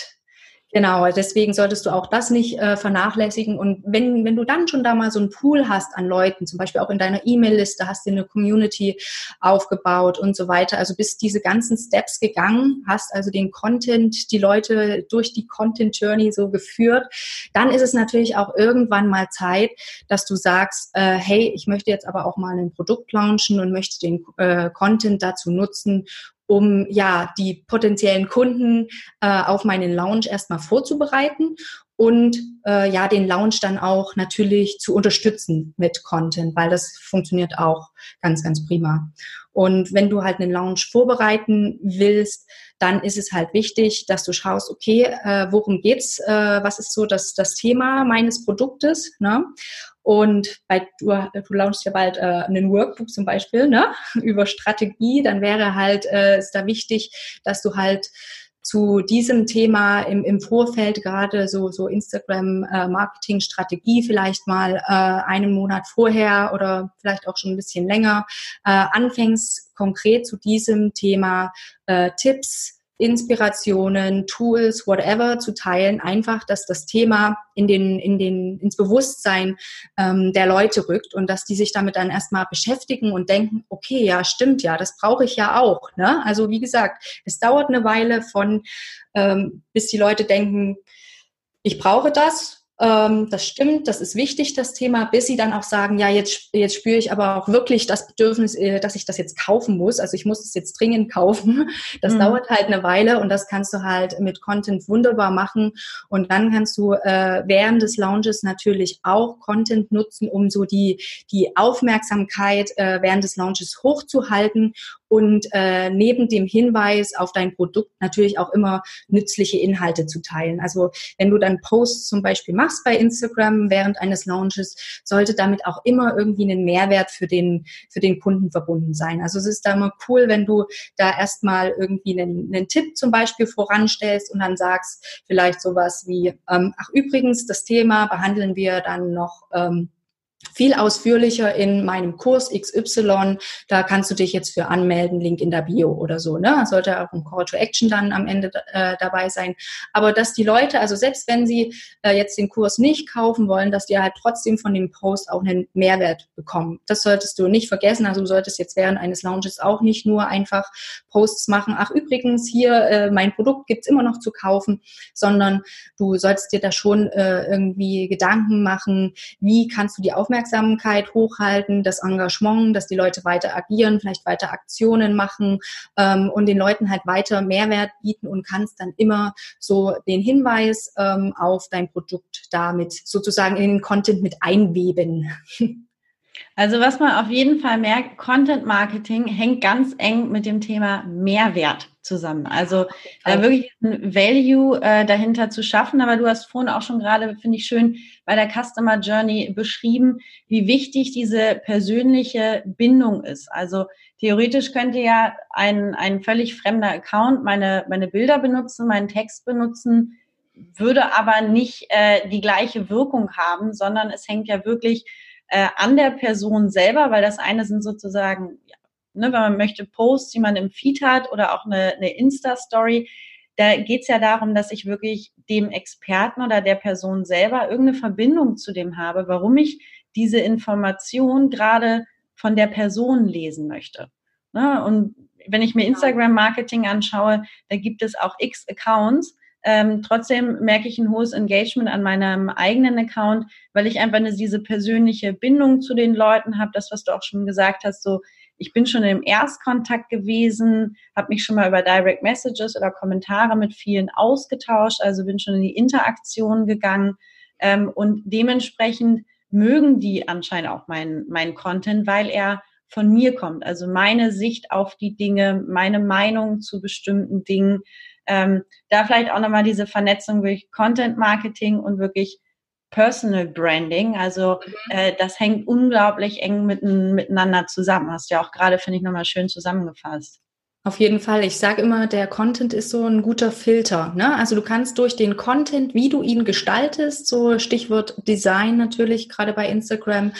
Speaker 2: Genau, deswegen solltest du auch das nicht äh, vernachlässigen. Und wenn, wenn du dann schon da mal so einen Pool hast an Leuten, zum Beispiel auch in deiner E-Mail-Liste, hast du eine Community aufgebaut und so weiter, also bist diese ganzen Steps gegangen, hast also den Content, die Leute durch die Content-Journey so geführt, dann ist es natürlich auch irgendwann mal Zeit, dass du sagst, äh, hey, ich möchte jetzt aber auch mal ein Produkt launchen und möchte den äh, Content dazu nutzen, um ja die potenziellen Kunden äh, auf meinen Launch erstmal vorzubereiten und äh, ja den Launch dann auch natürlich zu unterstützen mit Content, weil das funktioniert auch ganz ganz prima. Und wenn du halt einen Launch vorbereiten willst, dann ist es halt wichtig, dass du schaust, okay, äh, worum geht's, äh, was ist so das das Thema meines Produktes, ne? Und bei, du, du launchst ja bald äh, einen Workbook zum Beispiel ne, [laughs] über Strategie, dann wäre halt, äh, ist da wichtig, dass du halt zu diesem Thema im, im Vorfeld gerade so, so Instagram-Marketing-Strategie äh, vielleicht mal äh, einen Monat vorher oder vielleicht auch schon ein bisschen länger äh, anfängst, konkret zu diesem Thema äh, Tipps, Inspirationen, Tools, whatever zu teilen, einfach, dass das Thema in den, in den, ins Bewusstsein ähm, der Leute rückt und dass die sich damit dann erstmal beschäftigen und denken, okay, ja, stimmt ja, das brauche ich ja auch. Ne? Also wie gesagt, es dauert eine Weile von, ähm, bis die Leute denken, ich brauche das, ähm, das stimmt, das ist wichtig, das Thema, bis sie dann auch sagen, ja, jetzt, jetzt spüre ich aber auch wirklich das Bedürfnis, äh, dass ich das jetzt kaufen muss. Also ich muss es jetzt dringend kaufen. [laughs] Das mhm. dauert halt eine Weile und das kannst du halt mit Content wunderbar machen. Und dann kannst du äh, während des Launches natürlich auch Content nutzen, um so die, die Aufmerksamkeit äh, während des Launches hochzuhalten und äh, neben dem Hinweis auf dein Produkt natürlich auch immer nützliche Inhalte zu teilen. Also wenn du dann Posts zum Beispiel machst bei Instagram während eines Launches, sollte damit auch immer irgendwie ein Mehrwert für den, für den Kunden verbunden sein. Also es ist da immer cool, wenn du da erstmal irgendwie einen, einen Tipp zum Beispiel voranstellst und dann sagst vielleicht sowas wie, ähm, ach übrigens, das Thema behandeln wir dann noch ähm, viel ausführlicher in meinem Kurs XY. Da kannst du dich jetzt für anmelden, Link in der Bio oder so. Ne? Sollte auch ein Call to Action dann am Ende äh, dabei sein. Aber dass die Leute, also selbst wenn sie äh, jetzt den Kurs nicht kaufen wollen, dass die halt trotzdem von dem Post auch einen Mehrwert bekommen. Das solltest du nicht vergessen. Also du solltest jetzt während eines Launches auch nicht nur einfach Posts machen. Ach übrigens, hier äh, mein Produkt gibt's immer noch zu kaufen, sondern du solltest dir da schon äh, irgendwie Gedanken machen, wie kannst du die Aufmerksamkeit Aufmerksamkeit hochhalten, das Engagement, dass die Leute weiter agieren, vielleicht weiter Aktionen machen ähm, und den Leuten halt weiter Mehrwert bieten und kannst dann immer so den Hinweis ähm, auf dein Produkt damit sozusagen in den Content mit einweben. [laughs]
Speaker 1: Also was man auf jeden Fall merkt, Content Marketing hängt ganz eng mit dem Thema Mehrwert zusammen. Also da wirklich ein Value äh, dahinter zu schaffen. Aber du hast vorhin auch schon gerade, finde ich schön, bei der Customer Journey beschrieben, wie wichtig diese persönliche Bindung ist. Also theoretisch könnte ja ein, ein völlig fremder Account meine, meine Bilder benutzen, meinen Text benutzen, würde aber nicht äh, die gleiche Wirkung haben, sondern es hängt ja wirklich äh, an der Person selber, weil das eine sind sozusagen, ne, wenn man möchte, Posts, die man im Feed hat oder auch eine, eine Insta-Story. Da geht es ja darum, dass ich wirklich dem Experten oder der Person selber irgendeine Verbindung zu dem habe, warum ich diese Information gerade von der Person lesen möchte. Ne? Und wenn ich mir. Instagram-Marketing anschaue, da gibt es auch x Accounts, ähm, trotzdem merke ich ein hohes Engagement an meinem eigenen Account, weil ich einfach eine, diese persönliche Bindung zu den Leuten habe. Das, was du auch schon gesagt hast, so ich bin schon im Erstkontakt gewesen, habe mich schon mal über Direct Messages oder Kommentare mit vielen ausgetauscht, also bin schon in die Interaktion gegangen ähm, und dementsprechend mögen die anscheinend auch meinen mein Content, weil er von mir kommt. Also meine Sicht auf die Dinge, meine Meinung zu bestimmten Dingen ähm, da vielleicht auch nochmal diese Vernetzung durch Content Marketing und wirklich Personal Branding. Also mhm. äh, das hängt unglaublich eng mit, miteinander zusammen. Hast du ja auch gerade, finde ich, nochmal schön zusammengefasst.
Speaker 2: Auf jeden Fall. Ich sage immer, der Content ist so ein guter Filter. Ne? Also du kannst durch den Content, wie du ihn gestaltest, so Stichwort Design natürlich, gerade bei Instagram,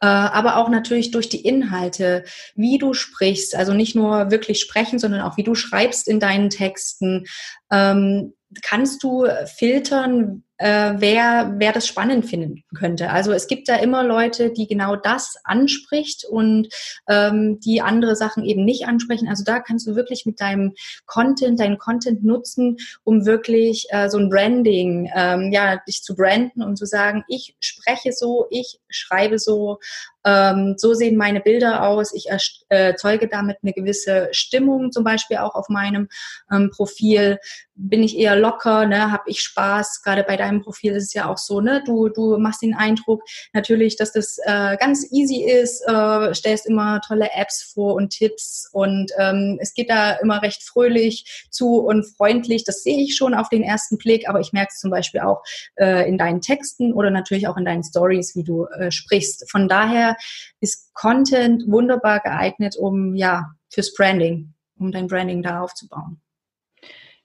Speaker 2: äh, aber auch natürlich durch die Inhalte, wie du sprichst, also nicht nur wirklich sprechen, sondern auch wie du schreibst in deinen Texten, ähm, kannst du filtern, äh, wer, wer das spannend finden könnte. Also es gibt da immer Leute, die genau das anspricht und ähm, die andere Sachen eben nicht ansprechen. Also da kannst du wirklich mit deinem Content, deinen Content nutzen, um wirklich äh, so ein Branding, ähm, ja, dich zu branden und zu sagen, ich spreche so, ich schreibe so, ähm, so sehen meine Bilder aus. Ich erzeuge damit eine gewisse Stimmung, zum Beispiel auch auf meinem ähm, Profil. Bin ich eher locker, ne? habe ich Spaß. Gerade bei deinem Profil ist es ja auch so, ne? du, du machst den Eindruck natürlich, dass das äh, ganz easy ist, äh, stellst immer tolle Apps vor und Tipps und ähm, es geht da immer recht fröhlich zu und freundlich. Das sehe ich schon auf den ersten Blick, aber ich merke es zum Beispiel auch äh, in deinen Texten oder natürlich auch in deinen Stories, wie du äh, sprichst. Von daher ist Content wunderbar geeignet, um ja fürs Branding, um dein Branding da aufzubauen.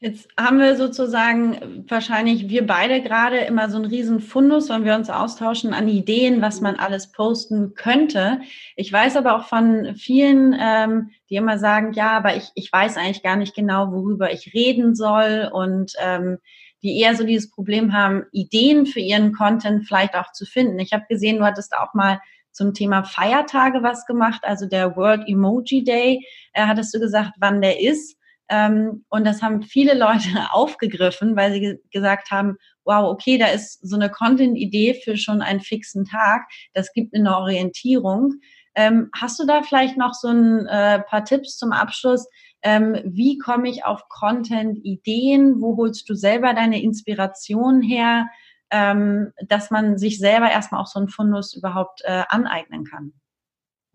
Speaker 1: Jetzt haben wir sozusagen wahrscheinlich wir beide gerade immer so einen riesen Fundus, wenn wir uns austauschen an Ideen, was man alles posten könnte. Ich weiß aber auch von vielen, ähm, die immer sagen, ja, aber ich, ich weiß eigentlich gar nicht genau, worüber ich reden soll und ähm, die eher so dieses Problem haben, Ideen für ihren Content vielleicht auch zu finden. Ich habe gesehen, du hattest auch mal zum Thema Feiertage was gemacht, also der World Emoji Day, äh, hattest du gesagt, wann der ist. Ähm, und das haben viele Leute [laughs] aufgegriffen, weil sie ge gesagt haben, wow, okay, da ist so eine Content-Idee für schon einen fixen Tag. Das gibt eine Orientierung. Ähm, hast du da vielleicht noch so ein äh, paar Tipps zum Abschluss? Ähm, wie komme ich auf Content-Ideen? Wo holst du selber deine Inspiration her? dass man sich selber erstmal auch so einen Fundus überhaupt äh, aneignen kann.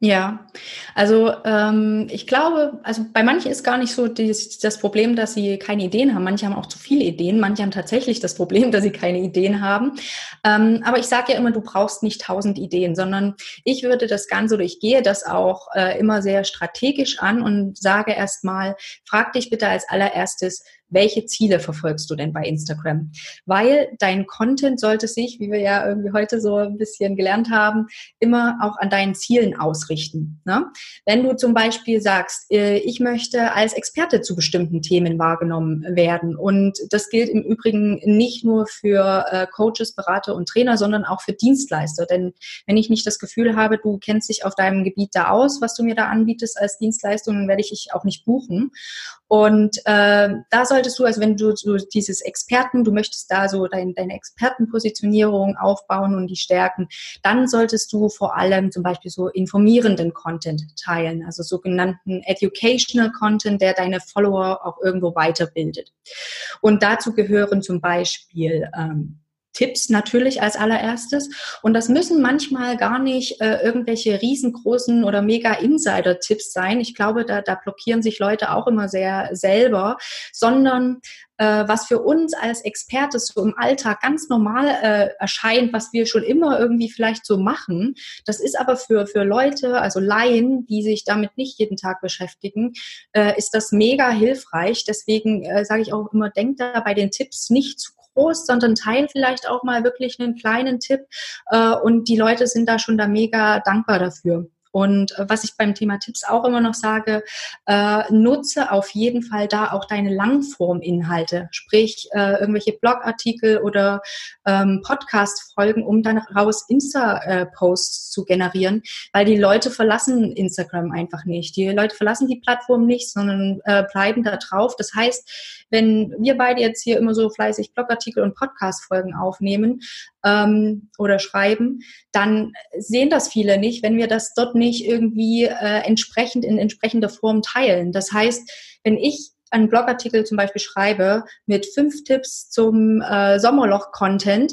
Speaker 2: Ja, also ähm, ich glaube, also bei manchen ist gar nicht so das, das Problem, dass sie keine Ideen haben. Manche haben auch zu viele Ideen. Manche haben tatsächlich das Problem, dass sie keine Ideen haben. Ähm, aber ich sage ja immer, du brauchst nicht tausend Ideen, sondern ich würde das Ganze oder ich gehe das auch äh, immer sehr strategisch an und sage erstmal, frag dich bitte als allererstes, welche Ziele verfolgst du denn bei Instagram? Weil dein Content sollte sich, wie wir ja irgendwie heute so ein bisschen gelernt haben, immer auch an deinen Zielen ausrichten. Ne? Wenn du zum Beispiel sagst, äh, ich möchte als Experte zu bestimmten Themen wahrgenommen werden und das gilt im Übrigen nicht nur für äh, Coaches, Berater und Trainer, sondern auch für Dienstleister. Denn wenn ich nicht das Gefühl habe, du kennst dich auf deinem Gebiet da aus, was du mir da anbietest als Dienstleistung, dann werde ich dich auch nicht buchen. Und äh, da solltest du, also wenn du so dieses Experten, du möchtest da so dein, deine Expertenpositionierung aufbauen und die stärken, dann solltest du vor allem zum Beispiel so informierenden Content teilen, also sogenannten Educational Content, der deine Follower auch irgendwo weiterbildet. Und dazu gehören zum Beispiel ähm, Tipps natürlich als allererstes. Und das müssen manchmal gar nicht äh, irgendwelche riesengroßen oder mega Insider-Tipps sein. Ich glaube, da, da blockieren sich Leute auch immer sehr selber, sondern äh, was für uns als Experte so im Alltag ganz normal äh, erscheint, was wir schon immer irgendwie vielleicht so machen. Das ist aber für, für Leute, also Laien, die sich damit nicht jeden Tag beschäftigen, äh, ist das mega hilfreich. Deswegen äh, sage ich auch immer, denkt da bei den Tipps nicht zu groß, sondern teil vielleicht auch mal wirklich einen kleinen Tipp äh, und die Leute sind da schon da mega dankbar dafür. Und äh, was ich beim Thema Tipps auch immer noch sage, äh, nutze auf jeden Fall da auch deine Langform-Inhalte, sprich äh, irgendwelche Blogartikel oder ähm, Podcast-Folgen, um dann raus Insta-Posts zu generieren, weil die Leute verlassen Instagram einfach nicht. Die Leute verlassen die Plattform nicht, sondern äh, bleiben da drauf. Das heißt, wenn wir beide jetzt hier immer so fleißig Blogartikel und Podcast-Folgen aufnehmen, ähm, oder schreiben, dann sehen das viele nicht, wenn wir das dort nicht irgendwie äh, entsprechend in entsprechender Form teilen. Das heißt, wenn ich einen Blogartikel zum Beispiel schreibe mit fünf Tipps zum äh, Sommerloch-Content,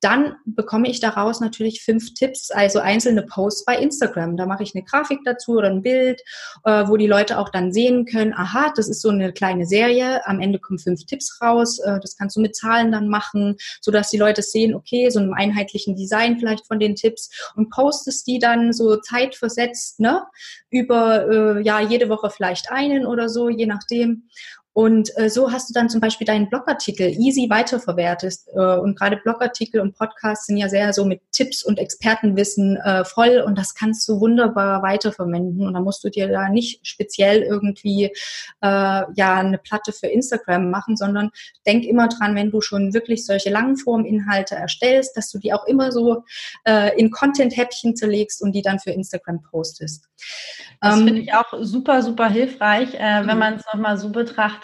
Speaker 2: dann bekomme ich daraus natürlich fünf Tipps, also einzelne Posts bei Instagram. Da mache ich eine Grafik dazu oder ein Bild, äh, wo die Leute auch dann sehen können, aha, das ist so eine kleine Serie, am Ende kommen fünf Tipps raus, äh, das kannst du mit Zahlen dann machen, sodass die Leute sehen, okay, so einem einheitlichen Design vielleicht von den Tipps und postest die dann so zeitversetzt, ne, über äh, ja jede Woche vielleicht einen oder so, je nachdem. Und äh, so hast du dann zum Beispiel deinen Blogartikel easy weiterverwertet. Äh, und gerade Blogartikel und Podcasts sind ja sehr so mit Tipps und Expertenwissen äh, voll und das kannst du wunderbar weiterverwenden. Und da musst du dir da nicht speziell irgendwie äh, ja eine Platte für Instagram machen, sondern denk immer dran, wenn du schon wirklich solche Langform-Inhalte erstellst, dass du die auch immer so äh, in Content-Häppchen zerlegst und die dann für Instagram postest.
Speaker 1: Das ähm, finde ich auch super, super hilfreich, äh, wenn mhm. man es nochmal so betrachtet,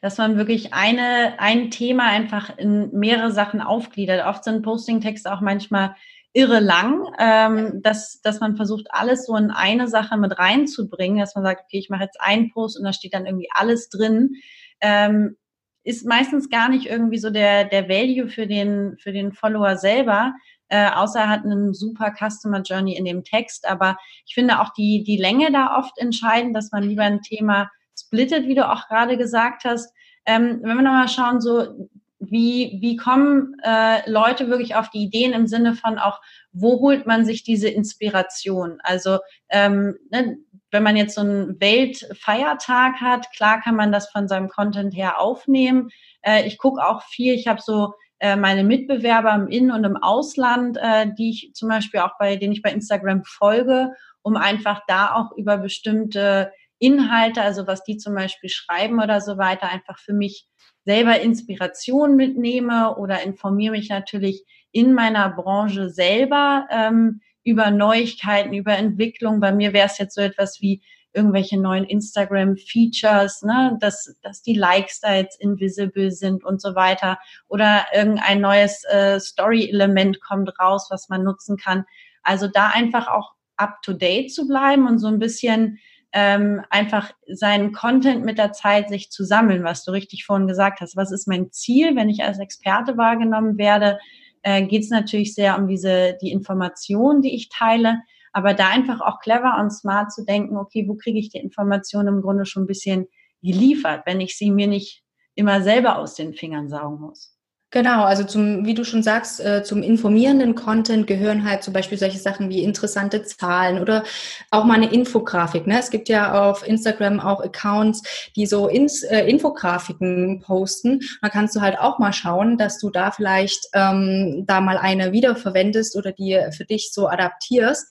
Speaker 1: dass man wirklich eine, ein Thema einfach in mehrere Sachen aufgliedert. Oft sind Posting-Texte auch manchmal irre lang, ähm, dass, dass man versucht, alles so in eine Sache mit reinzubringen, dass man sagt, okay, ich mache jetzt einen Post und da steht dann irgendwie alles drin. Ähm, ist meistens gar nicht irgendwie so der, der Value für den, für den Follower selber, äh, außer er hat einen super Customer Journey in dem Text. Aber ich finde auch die, die Länge da oft entscheidend, dass man lieber ein Thema splittet, wie du auch gerade gesagt hast. Ähm, wenn wir nochmal schauen, so wie, wie kommen äh, Leute wirklich auf die Ideen im Sinne von auch, wo holt man sich diese Inspiration? Also ähm, ne, wenn man jetzt so einen Weltfeiertag hat, klar kann man das von seinem Content her aufnehmen. Äh, ich gucke auch viel, ich habe so äh, meine Mitbewerber im In- und im Ausland, äh, die ich zum Beispiel auch bei, denen ich bei Instagram folge, um einfach da auch über bestimmte Inhalte, also was die zum Beispiel schreiben oder so weiter, einfach für mich selber Inspiration mitnehme oder informiere mich natürlich in meiner Branche selber ähm, über Neuigkeiten, über Entwicklung. Bei mir wäre es jetzt so etwas wie irgendwelche neuen Instagram-Features, ne, dass, dass die Likes da jetzt invisible sind und so weiter. Oder irgendein neues äh, Story-Element kommt raus, was man nutzen kann. Also da einfach auch up-to-date zu bleiben und so ein bisschen ähm, einfach seinen Content mit der Zeit sich zu sammeln, was du richtig vorhin gesagt hast. Was ist mein Ziel, wenn ich als Experte wahrgenommen werde? Äh, Geht es natürlich sehr um diese die Informationen, die ich teile, aber da einfach auch clever und smart zu denken, okay, wo kriege ich die Informationen im Grunde schon ein bisschen geliefert, wenn ich sie mir nicht immer selber aus den Fingern saugen muss.
Speaker 2: Genau, also zum, wie du schon sagst, äh, zum informierenden Content gehören halt zum Beispiel solche Sachen wie interessante Zahlen oder auch mal eine Infografik. Ne? Es gibt ja auf Instagram auch Accounts, die so ins, äh, Infografiken posten. Da kannst du halt auch mal schauen, dass du da vielleicht ähm, da mal eine wiederverwendest oder die für dich so adaptierst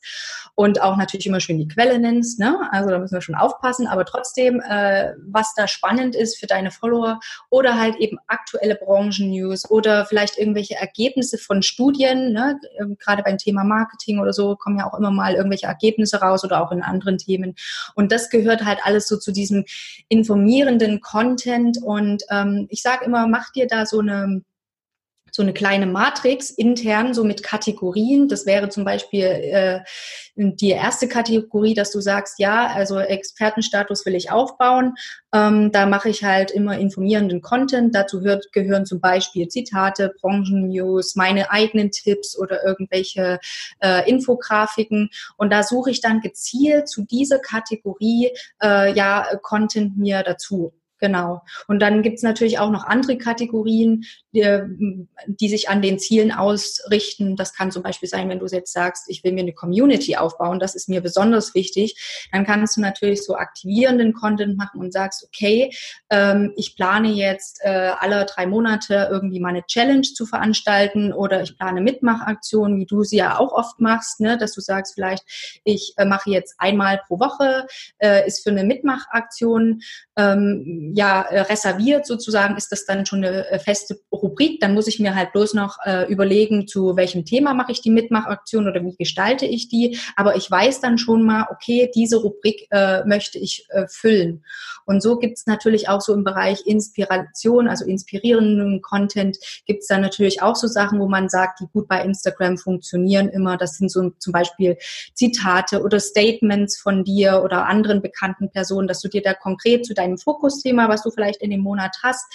Speaker 2: und auch natürlich immer schön die Quelle nennst. Ne? Also da müssen wir schon aufpassen, aber trotzdem, äh, was da spannend ist für deine Follower oder halt eben aktuelle Branchen-News oder vielleicht irgendwelche Ergebnisse von Studien, ne? Ähm, gerade beim Thema Marketing oder so kommen ja auch immer mal irgendwelche Ergebnisse raus oder auch in anderen Themen. Und das gehört halt alles so zu diesem informierenden Content. Und ähm, ich sage immer, mach dir da so eine so eine kleine Matrix intern, so mit Kategorien. Das wäre zum Beispiel äh, die erste Kategorie, dass du sagst, ja, also Expertenstatus will ich aufbauen. Ähm, da mache ich halt immer informierenden Content. Dazu hört, gehören zum Beispiel Zitate, Branchennews, meine eigenen Tipps oder irgendwelche äh, Infografiken. Und da suche ich dann gezielt zu dieser Kategorie äh, ja Content mir dazu. Genau. Und dann gibt's natürlich auch noch andere Kategorien, die, die, sich an den Zielen ausrichten. Das kann zum Beispiel sein, wenn du jetzt sagst, ich will mir eine Community aufbauen, das ist mir besonders wichtig. Dann kannst du natürlich so aktivierenden Content machen und sagst, okay, ähm, ich plane jetzt äh, alle drei Monate irgendwie mal eine Challenge zu veranstalten oder ich plane Mitmachaktionen, wie du sie ja auch oft machst, ne? dass du sagst, vielleicht ich äh, mache jetzt einmal pro Woche, äh, ist für eine Mitmachaktion ähm, ja äh, reserviert sozusagen, ist das dann schon eine äh, feste Rubrik. Dann muss ich mir halt bloß noch äh, überlegen, zu welchem Thema mache ich die Mitmachaktion oder wie gestalte ich die. Aber ich weiß dann schon mal, okay, diese Rubrik äh, möchte ich äh, füllen. Und so gibt es natürlich auch so im Bereich Inspiration, also inspirierenden Content, gibt es dann natürlich auch so Sachen, wo man sagt, die gut bei Instagram funktionieren immer. Das sind so zum Beispiel Zitate oder Statements von dir oder anderen bekannten Personen, dass du dir da konkret zu deinem Fokusthema Thema, was du vielleicht in dem Monat hast,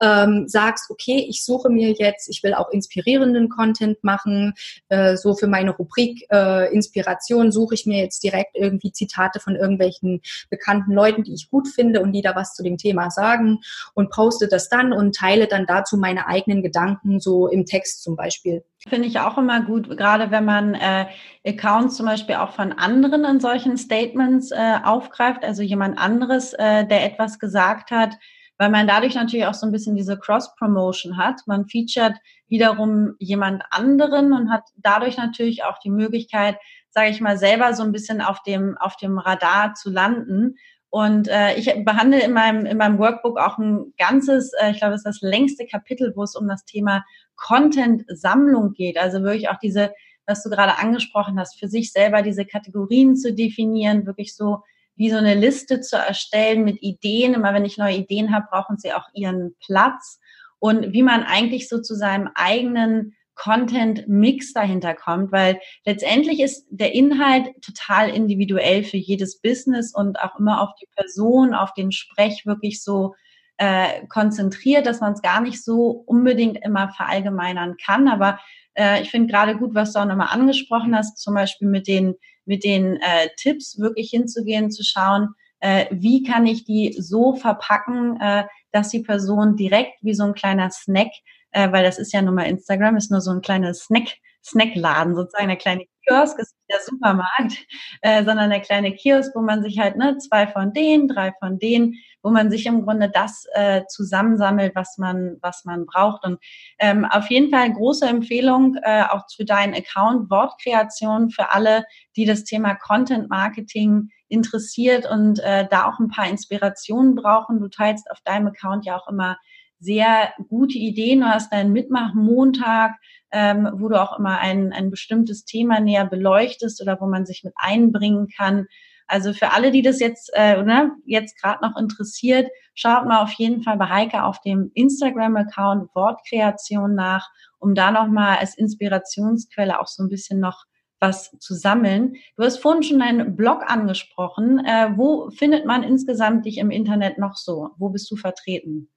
Speaker 2: ähm, sagst, okay, ich suche mir jetzt, ich will auch inspirierenden Content machen, äh, so für meine Rubrik äh, Inspiration suche ich mir jetzt direkt irgendwie Zitate von irgendwelchen bekannten Leuten, die ich gut finde und die da was zu dem Thema sagen und poste das dann und teile dann dazu meine eigenen Gedanken, so im Text zum Beispiel.
Speaker 1: Finde ich auch immer gut, gerade wenn man äh, Accounts zum Beispiel auch von anderen in solchen Statements äh, aufgreift, also jemand anderes, äh, der etwas gesagt hat, weil man dadurch natürlich auch so ein bisschen diese Cross-Promotion hat. Man featuret wiederum jemand anderen und hat dadurch natürlich auch die Möglichkeit, sage ich mal, selber so ein bisschen auf dem, auf dem Radar zu landen. Und äh, ich behandle in meinem, in meinem Workbook auch ein ganzes, äh, ich glaube, es ist das längste Kapitel, wo es um das Thema Content-Sammlung geht. Also wirklich auch diese, was du gerade angesprochen hast, für sich selber diese Kategorien zu definieren, wirklich so wie so eine Liste zu erstellen mit Ideen. Immer wenn ich neue Ideen habe, brauchen sie auch ihren Platz. Und wie man eigentlich so zu seinem eigenen Content-Mix dahinter kommt, weil letztendlich ist der Inhalt total individuell für jedes Business und auch immer auf die Person, auf den Sprech wirklich so äh, konzentriert, dass man es gar nicht so unbedingt immer verallgemeinern kann. Aber äh, ich finde gerade gut, was du auch nochmal angesprochen hast, zum Beispiel mit den, mit den äh, Tipps wirklich hinzugehen, zu schauen, äh, wie kann ich die so verpacken, äh, dass die Person direkt wie so ein kleiner Snack, äh, weil das ist ja nun mal Instagram, ist nur so ein kleiner Snack, Snackladen, sozusagen der kleine Kiosk ist der Supermarkt, äh, sondern der kleine Kiosk, wo man sich halt ne, zwei von denen, drei von denen, wo man sich im Grunde das äh, zusammensammelt, was man, was man braucht. Und ähm, auf jeden Fall große Empfehlung äh, auch für deinen Account Wortkreation für alle, die das Thema Content Marketing interessiert und äh, da auch ein paar Inspirationen brauchen. Du teilst auf deinem Account ja auch immer sehr gute Ideen. Du hast deinen Mitmachmontag, ähm, wo du auch immer ein, ein bestimmtes Thema näher beleuchtest oder wo man sich mit einbringen kann. Also für alle, die das jetzt, äh, ne, jetzt gerade noch interessiert, schaut mal auf jeden Fall bei Heike auf dem Instagram-Account Wortkreation nach, um da nochmal als Inspirationsquelle auch so ein bisschen noch was zu sammeln. Du hast vorhin schon deinen Blog angesprochen. Äh, wo findet man insgesamt dich im Internet noch so? Wo bist du vertreten?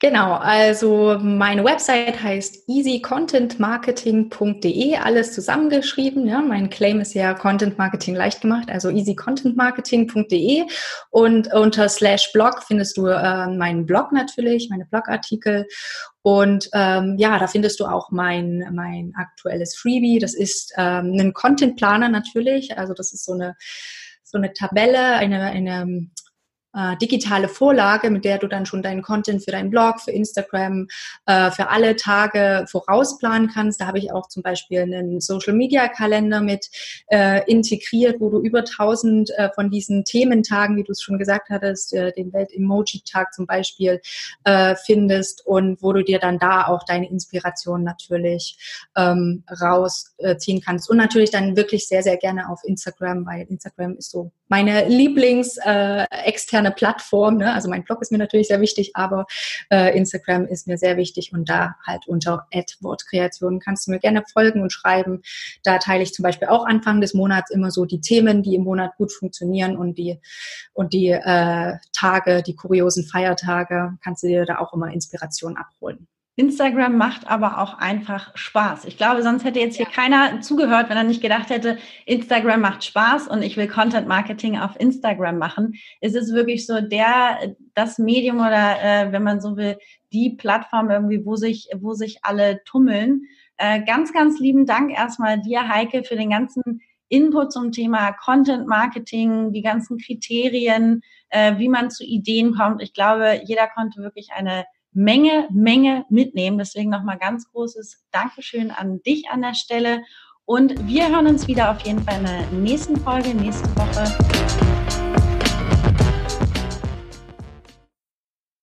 Speaker 2: Genau, also meine Website heißt easycontentmarketing.de, alles zusammengeschrieben. Ja, mein Claim ist ja Content Marketing leicht gemacht, also easycontentmarketing.de und unter slash Blog findest du äh, meinen Blog natürlich, meine Blogartikel und ähm, ja, da findest du auch mein, mein aktuelles Freebie. Das ist ähm, ein Content Planer natürlich, also das ist so eine so eine Tabelle, eine, eine äh, digitale Vorlage, mit der du dann schon deinen Content für deinen Blog, für Instagram, äh, für alle Tage vorausplanen kannst. Da habe ich auch zum Beispiel einen Social Media Kalender mit äh, integriert, wo du über 1000 äh, von diesen Thementagen, wie du es schon gesagt hattest, äh, den Welt-Emoji-Tag zum Beispiel, äh, findest und wo du dir dann da auch deine Inspiration natürlich ähm, rausziehen kannst. Und natürlich dann wirklich sehr, sehr gerne auf Instagram, weil Instagram ist so meine Lieblings externe Plattform. Ne? Also mein Blog ist mir natürlich sehr wichtig, aber äh, Instagram ist mir sehr wichtig und da halt unter Wortkreation kannst du mir gerne folgen und schreiben. Da teile ich zum Beispiel auch Anfang des Monats immer so die Themen, die im Monat gut funktionieren und die und die äh, Tage, die kuriosen Feiertage, kannst du dir da auch immer Inspiration abholen.
Speaker 1: Instagram macht aber auch einfach Spaß. Ich glaube, sonst hätte jetzt hier ja. keiner zugehört, wenn er nicht gedacht hätte, Instagram macht Spaß und ich will Content Marketing auf Instagram machen. Es ist wirklich so der, das Medium oder, äh, wenn man so will, die Plattform irgendwie, wo sich, wo sich alle tummeln. Äh, ganz, ganz lieben Dank erstmal dir, Heike, für den ganzen Input zum Thema Content Marketing, die ganzen Kriterien, äh, wie man zu Ideen kommt. Ich glaube, jeder konnte wirklich eine Menge, Menge mitnehmen. Deswegen nochmal ganz großes Dankeschön an dich an der Stelle. Und wir hören uns wieder auf jeden Fall in der nächsten Folge, nächste Woche.